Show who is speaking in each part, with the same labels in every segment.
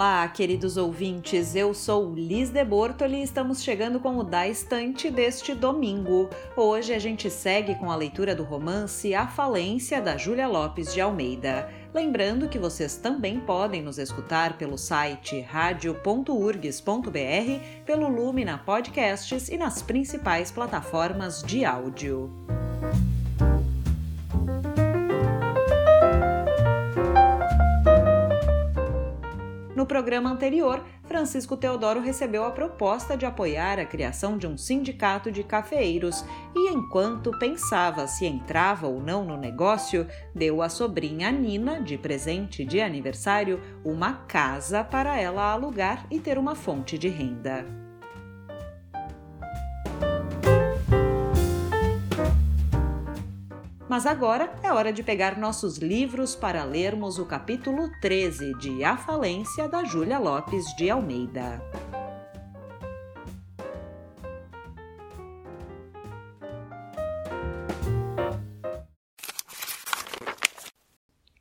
Speaker 1: Olá, queridos ouvintes, eu sou Liz de Bortoli e estamos chegando com o Da Estante deste domingo. Hoje a gente segue com a leitura do romance A Falência da Júlia Lopes de Almeida. Lembrando que vocês também podem nos escutar pelo site radio.urgs.br, pelo Lumina Podcasts e nas principais plataformas de áudio. Programa anterior, Francisco Teodoro recebeu a proposta de apoiar a criação de um sindicato de cafeeiros e, enquanto pensava se entrava ou não no negócio, deu à sobrinha Nina, de presente de aniversário, uma casa para ela alugar e ter uma fonte de renda. Mas agora é hora de pegar nossos livros para lermos o capítulo 13 de A Falência da Júlia Lopes de Almeida.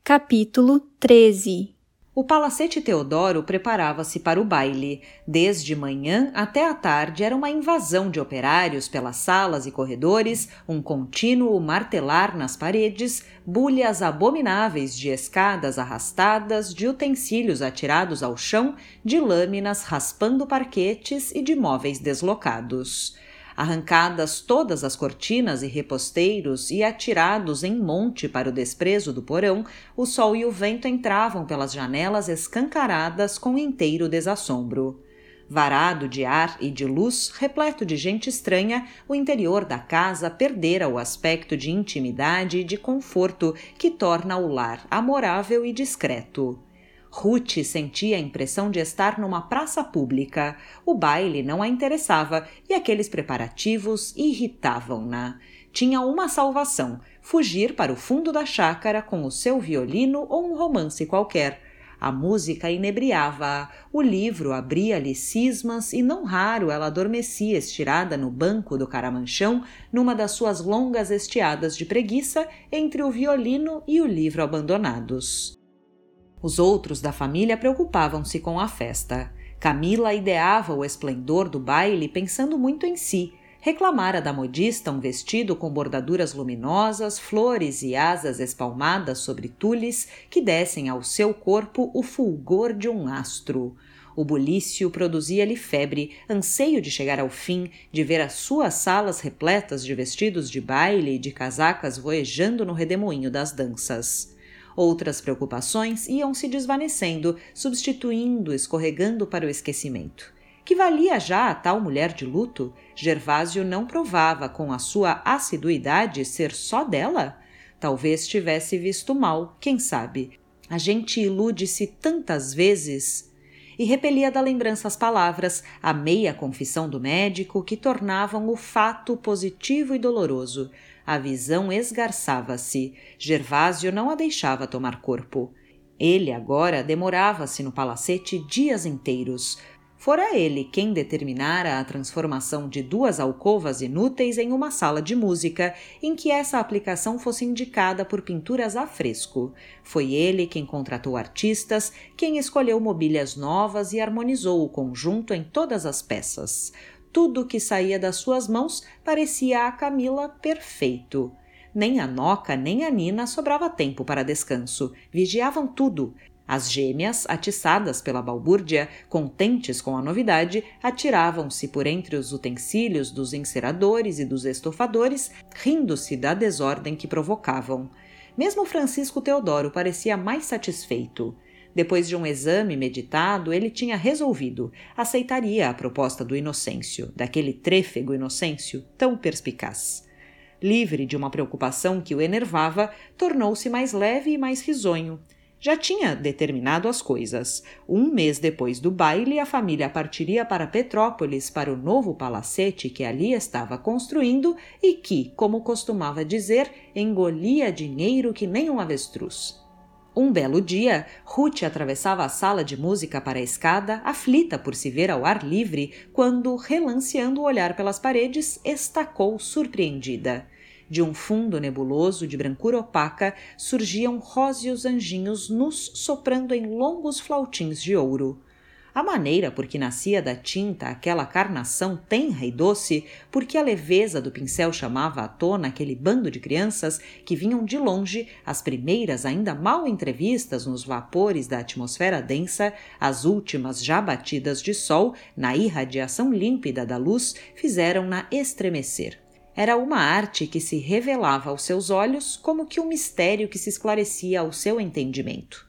Speaker 2: Capítulo 13
Speaker 1: o Palacete Teodoro preparava-se para o baile. Desde manhã até a tarde era uma invasão de operários pelas salas e corredores, um contínuo martelar nas paredes, bulhas abomináveis de escadas arrastadas, de utensílios atirados ao chão, de lâminas raspando parquetes e de móveis deslocados. Arrancadas todas as cortinas e reposteiros e atirados em monte para o desprezo do porão, o sol e o vento entravam pelas janelas escancaradas com inteiro desassombro. Varado de ar e de luz, repleto de gente estranha, o interior da casa perdera o aspecto de intimidade e de conforto que torna o lar amorável e discreto. Ruth sentia a impressão de estar numa praça pública. O baile não a interessava e aqueles preparativos irritavam-na. Tinha uma salvação: fugir para o fundo da chácara com o seu violino ou um romance qualquer. A música inebriava-a, o livro abria-lhe cismas e não raro ela adormecia estirada no banco do caramanchão numa das suas longas estiadas de preguiça entre o violino e o livro abandonados. Os outros da família preocupavam-se com a festa. Camila ideava o esplendor do baile pensando muito em si. Reclamara da modista um vestido com bordaduras luminosas, flores e asas espalmadas sobre tules que dessem ao seu corpo o fulgor de um astro. O bulício produzia-lhe febre, anseio de chegar ao fim, de ver as suas salas repletas de vestidos de baile e de casacas voejando no redemoinho das danças. Outras preocupações iam se desvanecendo, substituindo, escorregando para o esquecimento. Que valia já a tal mulher de luto? Gervásio não provava com a sua assiduidade ser só dela? Talvez tivesse visto mal, quem sabe? A gente ilude-se tantas vezes e repelia da lembrança as palavras, a meia confissão do médico, que tornavam o fato positivo e doloroso. A visão esgarçava-se. Gervásio não a deixava tomar corpo. Ele agora demorava-se no palacete dias inteiros. Fora ele quem determinara a transformação de duas alcovas inúteis em uma sala de música, em que essa aplicação fosse indicada por pinturas a fresco. Foi ele quem contratou artistas, quem escolheu mobílias novas e harmonizou o conjunto em todas as peças. Tudo que saía das suas mãos parecia a Camila perfeito. Nem a Noca nem a Nina sobrava tempo para descanso. Vigiavam tudo. As gêmeas, atiçadas pela balbúrdia, contentes com a novidade, atiravam-se por entre os utensílios dos enceradores e dos estofadores, rindo-se da desordem que provocavam. Mesmo Francisco Teodoro parecia mais satisfeito. Depois de um exame meditado, ele tinha resolvido, aceitaria a proposta do Inocêncio, daquele trêfego Inocêncio tão perspicaz. livre de uma preocupação que o enervava, tornou-se mais leve e mais risonho. Já tinha determinado as coisas. Um mês depois do baile, a família partiria para Petrópolis para o novo palacete que ali estava construindo e que, como costumava dizer, engolia dinheiro que nem um avestruz. Um belo dia, Ruth atravessava a sala de música para a escada, aflita por se ver ao ar livre, quando, relanceando o olhar pelas paredes, estacou surpreendida. De um fundo nebuloso de brancura opaca surgiam róseos anjinhos nus soprando em longos flautins de ouro. A maneira por que nascia da tinta aquela carnação tenra e doce, porque a leveza do pincel chamava à tona aquele bando de crianças que vinham de longe, as primeiras ainda mal entrevistas nos vapores da atmosfera densa, as últimas já batidas de sol, na irradiação límpida da luz, fizeram-na estremecer. Era uma arte que se revelava aos seus olhos como que um mistério que se esclarecia ao seu entendimento.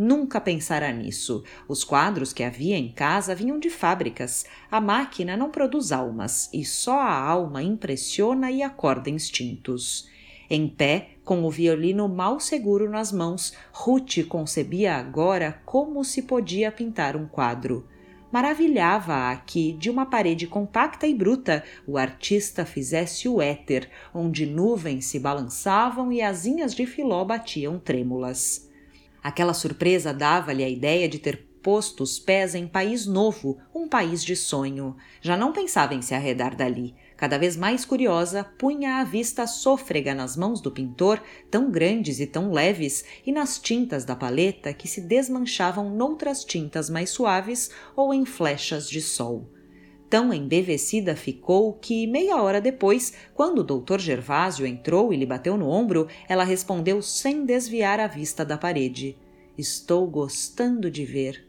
Speaker 1: Nunca pensara nisso. Os quadros que havia em casa vinham de fábricas. A máquina não produz almas, e só a alma impressiona e acorda instintos. Em pé, com o violino mal seguro nas mãos, Ruth concebia agora como se podia pintar um quadro maravilhava-a que, de uma parede compacta e bruta, o artista fizesse o éter, onde nuvens se balançavam e asinhas de filó batiam trêmulas. Aquela surpresa dava-lhe a ideia de ter posto os pés em país novo, um país de sonho. Já não pensava em se arredar dali. Cada vez mais curiosa, punha a vista sôfrega nas mãos do pintor, tão grandes e tão leves, e nas tintas da paleta que se desmanchavam noutras tintas mais suaves ou em flechas de sol. Tão embevecida ficou que, meia hora depois, quando o doutor Gervásio entrou e lhe bateu no ombro, ela respondeu sem desviar a vista da parede: Estou gostando de ver.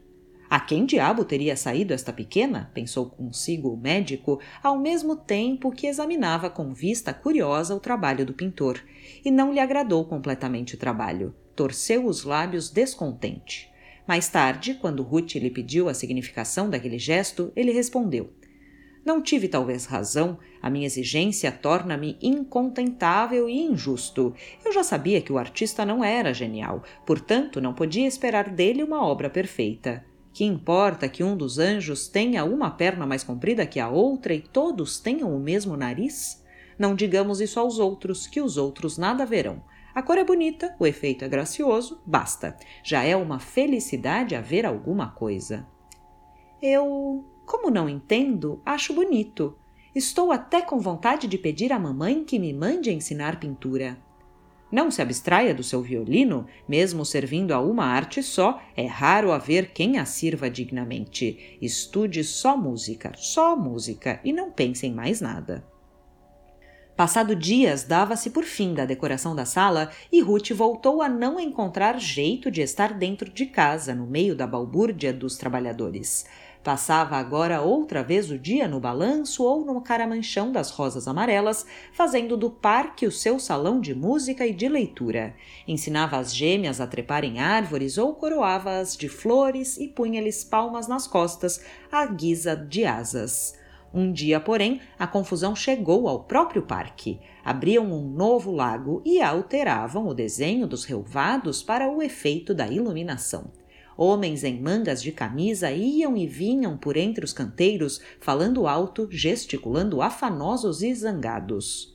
Speaker 1: A quem diabo teria saído esta pequena? pensou consigo o médico, ao mesmo tempo que examinava com vista curiosa o trabalho do pintor. E não lhe agradou completamente o trabalho. Torceu os lábios descontente. Mais tarde, quando Ruth lhe pediu a significação daquele gesto, ele respondeu: Não tive talvez razão. A minha exigência torna-me incontentável e injusto. Eu já sabia que o artista não era genial, portanto, não podia esperar dele uma obra perfeita. Que importa que um dos anjos tenha uma perna mais comprida que a outra e todos tenham o mesmo nariz? Não digamos isso aos outros, que os outros nada verão. A cor é bonita, o efeito é gracioso, basta. Já é uma felicidade haver alguma coisa. Eu, como não entendo, acho bonito. Estou até com vontade de pedir à mamãe que me mande ensinar pintura. Não se abstraia do seu violino, mesmo servindo a uma arte só, é raro haver quem a sirva dignamente. Estude só música, só música, e não pense em mais nada. Passado dias, dava-se por fim da decoração da sala e Ruth voltou a não encontrar jeito de estar dentro de casa, no meio da balbúrdia dos trabalhadores. Passava agora outra vez o dia no balanço ou no caramanchão das rosas amarelas, fazendo do parque o seu salão de música e de leitura. Ensinava as gêmeas a trepar em árvores ou coroava-as de flores e punha-lhes palmas nas costas, à guisa de asas. Um dia, porém, a confusão chegou ao próprio parque. Abriam um novo lago e alteravam o desenho dos relvados para o efeito da iluminação. Homens em mangas de camisa iam e vinham por entre os canteiros, falando alto, gesticulando afanosos e zangados.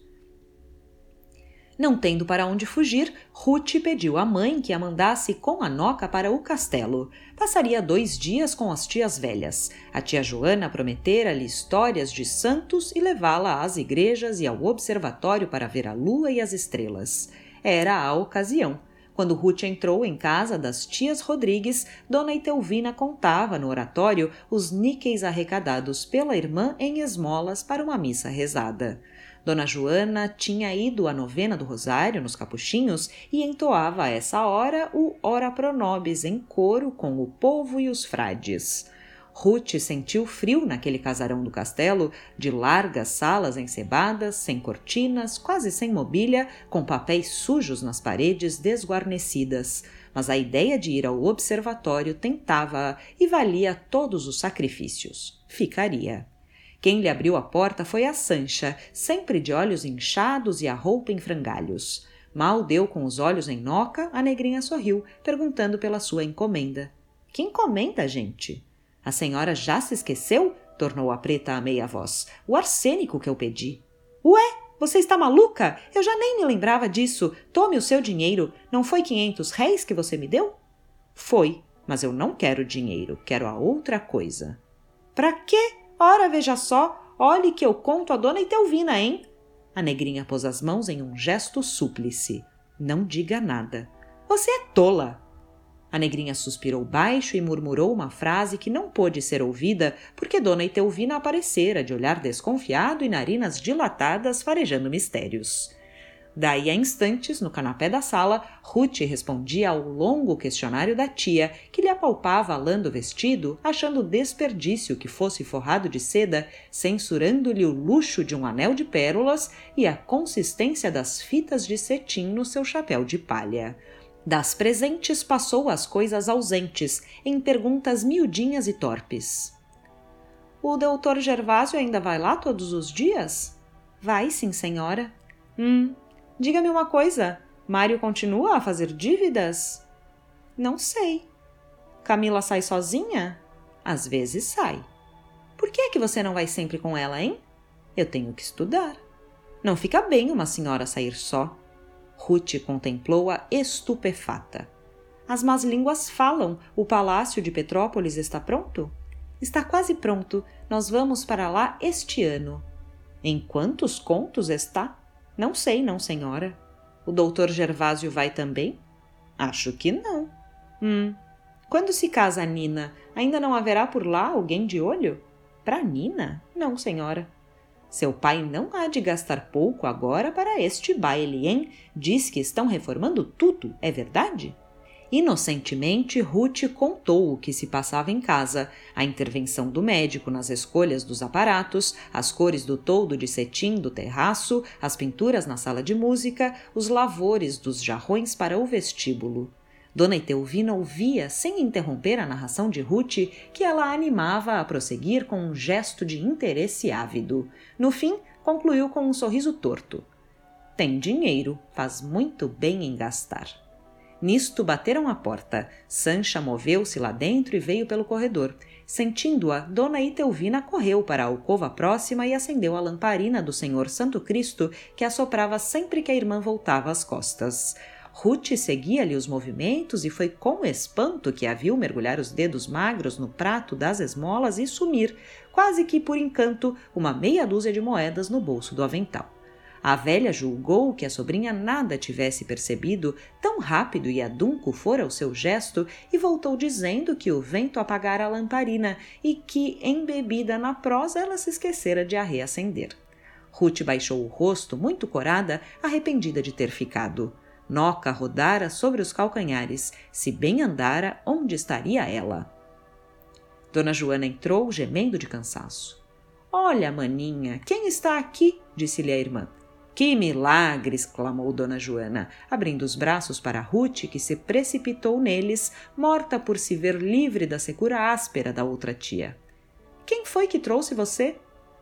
Speaker 1: Não tendo para onde fugir, Ruth pediu à mãe que a mandasse com a noca para o castelo. Passaria dois dias com as tias velhas. A tia Joana prometera-lhe histórias de santos e levá-la às igrejas e ao observatório para ver a lua e as estrelas. Era a ocasião. Quando Ruth entrou em casa das tias Rodrigues, Dona Itelvina contava no oratório os níqueis arrecadados pela irmã em esmolas para uma missa rezada. Dona Joana tinha ido à novena do Rosário nos Capuchinhos e entoava a essa hora o Ora Pro Nobis em coro com o povo e os frades. Ruth sentiu frio naquele casarão do castelo, de largas salas encebadas, sem cortinas, quase sem mobília, com papéis sujos nas paredes desguarnecidas. Mas a ideia de ir ao observatório tentava-a e valia todos os sacrifícios. Ficaria. Quem lhe abriu a porta foi a Sancha, sempre de olhos inchados e a roupa em frangalhos. Mal deu com os olhos em Noca, a negrinha sorriu, perguntando pela sua encomenda. Que encomenda, gente? A senhora já se esqueceu? tornou a preta a meia voz. O arsênico que eu pedi. Ué, você está maluca? Eu já nem me lembrava disso. Tome o seu dinheiro. Não foi quinhentos réis que você me deu? Foi, mas eu não quero dinheiro, quero a outra coisa. Para quê? Ora, veja só, olhe que eu conto a dona Itelvina, hein? A negrinha pôs as mãos em um gesto súplice. Não diga nada. Você é tola! A negrinha suspirou baixo e murmurou uma frase que não pôde ser ouvida porque Dona Itelvina aparecera de olhar desconfiado e narinas dilatadas farejando mistérios. Daí a instantes, no canapé da sala, Ruth respondia ao longo questionário da tia, que lhe apalpava a lã do vestido, achando desperdício que fosse forrado de seda, censurando-lhe o luxo de um anel de pérolas e a consistência das fitas de cetim no seu chapéu de palha. Das presentes passou às coisas ausentes, em perguntas miudinhas e torpes. O doutor Gervásio ainda vai lá todos os dias? Vai, sim, senhora. Hum, Diga-me uma coisa: Mário continua a fazer dívidas? Não sei. Camila sai sozinha? Às vezes sai. Por que é que você não vai sempre com ela, hein? Eu tenho que estudar. Não fica bem uma senhora sair só. Ruth contemplou-a estupefata. As más línguas falam. O palácio de Petrópolis está pronto? Está quase pronto. Nós vamos para lá este ano. Em quantos contos está? Não sei, não, senhora. O doutor Gervásio vai também? Acho que não. Hum. Quando se casa a Nina, ainda não haverá por lá alguém de olho? Para Nina? Não, senhora. Seu pai não há de gastar pouco agora para este baile, hein? Diz que estão reformando tudo, é verdade? Inocentemente, Ruth contou o que se passava em casa, a intervenção do médico nas escolhas dos aparatos, as cores do toldo de cetim do terraço, as pinturas na sala de música, os lavores dos jarrões para o vestíbulo. Dona Etelvina ouvia, sem interromper a narração de Ruth, que ela animava a prosseguir com um gesto de interesse ávido. No fim, concluiu com um sorriso torto. Tem dinheiro, faz muito bem em gastar. Nisto bateram à porta. Sancha moveu-se lá dentro e veio pelo corredor. Sentindo-a, Dona Itelvina correu para a alcova próxima e acendeu a lamparina do Senhor Santo Cristo, que assoprava sempre que a irmã voltava às costas. Ruth seguia-lhe os movimentos e foi com espanto que a viu mergulhar os dedos magros no prato das esmolas e sumir, quase que por encanto, uma meia dúzia de moedas no bolso do avental. A velha julgou que a sobrinha nada tivesse percebido, tão rápido e adunco fora o seu gesto, e voltou dizendo que o vento apagara a lamparina e que, embebida na prosa, ela se esquecera de a reacender. Ruth baixou o rosto, muito corada, arrependida de ter ficado. Noca rodara sobre os calcanhares. Se bem andara, onde estaria ela? Dona Joana entrou, gemendo de cansaço. Olha, maninha, quem está aqui? disse-lhe a irmã. Que milagre! exclamou Dona Joana, abrindo os braços para Ruth, que se precipitou neles, morta por se ver livre da secura áspera da outra tia. Quem foi que trouxe você?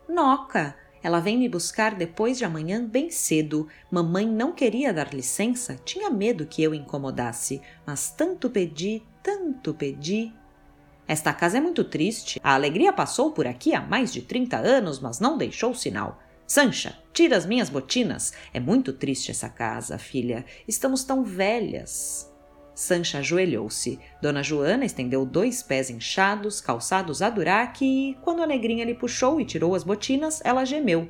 Speaker 1: Noca. Ela vem me buscar depois de amanhã bem cedo. Mamãe não queria dar licença, tinha medo que eu incomodasse, mas tanto pedi, tanto pedi. Esta casa é muito triste. A alegria passou por aqui há mais de trinta anos, mas não deixou sinal. Sancha, tira as minhas botinas. É muito triste essa casa, filha. Estamos tão velhas. Sancha ajoelhou-se. Dona Joana estendeu dois pés inchados, calçados a duraque, e, quando a negrinha lhe puxou e tirou as botinas, ela gemeu.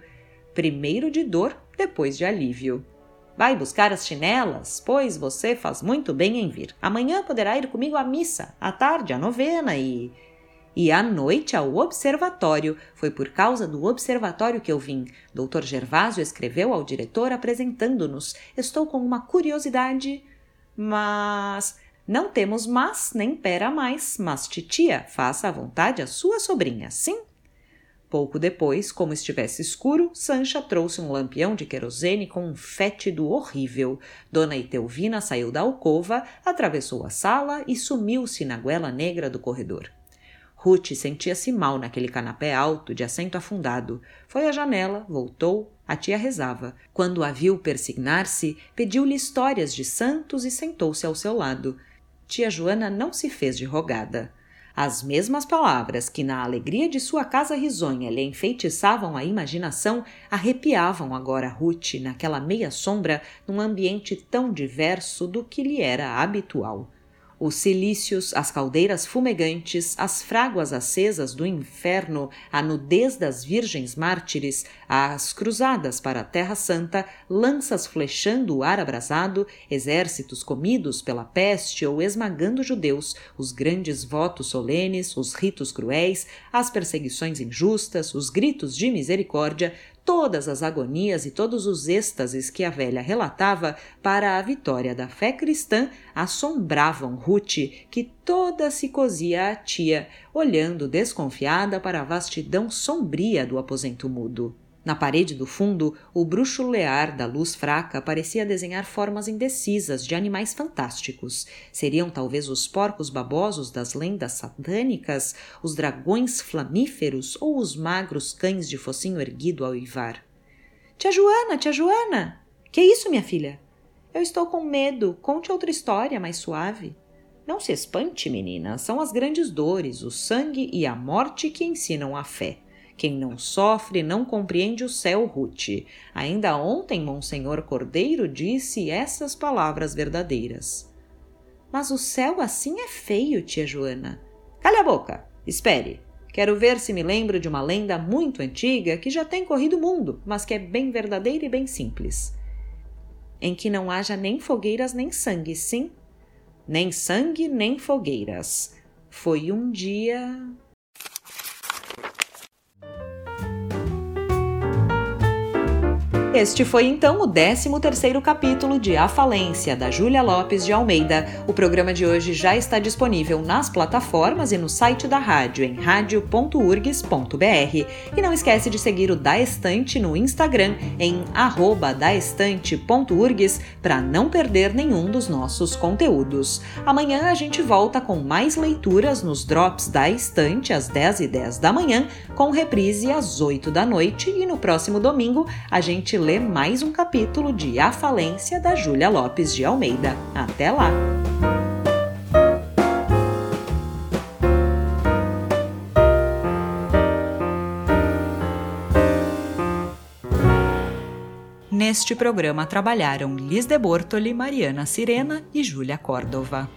Speaker 1: Primeiro de dor, depois de alívio. Vai buscar as chinelas, pois você faz muito bem em vir. Amanhã poderá ir comigo à missa, à tarde à novena e e à noite ao observatório. Foi por causa do observatório que eu vim. Dr. Gervásio escreveu ao diretor apresentando-nos. Estou com uma curiosidade. Mas. Não temos mas nem pera mais, mas titia, faça à vontade a sua sobrinha, sim? Pouco depois, como estivesse escuro, Sancha trouxe um lampião de querosene com um fétido horrível. Dona Itelvina saiu da alcova, atravessou a sala e sumiu-se na goela negra do corredor. Ruth sentia-se mal naquele canapé alto de assento afundado. Foi à janela, voltou, a tia rezava. Quando a viu persignar-se, pediu-lhe histórias de santos e sentou-se ao seu lado. Tia Joana não se fez de rogada. As mesmas palavras que, na alegria de sua casa risonha, lhe enfeitiçavam a imaginação, arrepiavam agora Ruth naquela meia sombra, num ambiente tão diverso do que lhe era habitual os cilícios, as caldeiras fumegantes, as fráguas acesas do inferno, a nudez das virgens mártires, as cruzadas para a Terra Santa, lanças flechando o ar abrasado, exércitos comidos pela peste ou esmagando judeus, os grandes votos solenes, os ritos cruéis, as perseguições injustas, os gritos de misericórdia, todas as agonias e todos os êxtases que a velha relatava para a vitória da fé cristã assombravam Ruth, que toda se cosia à tia, olhando desconfiada para a vastidão sombria do aposento mudo. Na parede do fundo, o bruxulear da luz fraca parecia desenhar formas indecisas de animais fantásticos. Seriam talvez os porcos babosos das lendas satânicas, os dragões flamíferos ou os magros cães de focinho erguido ao ivar. Tia Joana, tia Joana! Que é isso, minha filha? Eu estou com medo. Conte outra história mais suave. Não se espante, menina. São as grandes dores, o sangue e a morte que ensinam a fé. Quem não sofre não compreende o céu, Ruth. Ainda ontem, Monsenhor Cordeiro disse essas palavras verdadeiras. Mas o céu assim é feio, tia Joana. Cale a boca! Espere! Quero ver se me lembro de uma lenda muito antiga que já tem corrido o mundo, mas que é bem verdadeira e bem simples. Em que não haja nem fogueiras nem sangue, sim? Nem sangue nem fogueiras. Foi um dia. Este foi então o 13º capítulo de A Falência, da Júlia Lopes de Almeida. O programa de hoje já está disponível nas plataformas e no site da rádio, em radio.urgs.br. E não esquece de seguir o Da Estante no Instagram, em daestante.urgs, para não perder nenhum dos nossos conteúdos. Amanhã a gente volta com mais leituras nos Drops da Estante, às 10 e 10 da manhã, com reprise às 8 da noite. E no próximo domingo a gente ler mais um capítulo de A Falência da Júlia Lopes de Almeida. Até lá! Neste programa trabalharam Liz de Bortoli, Mariana Sirena e Júlia Córdova.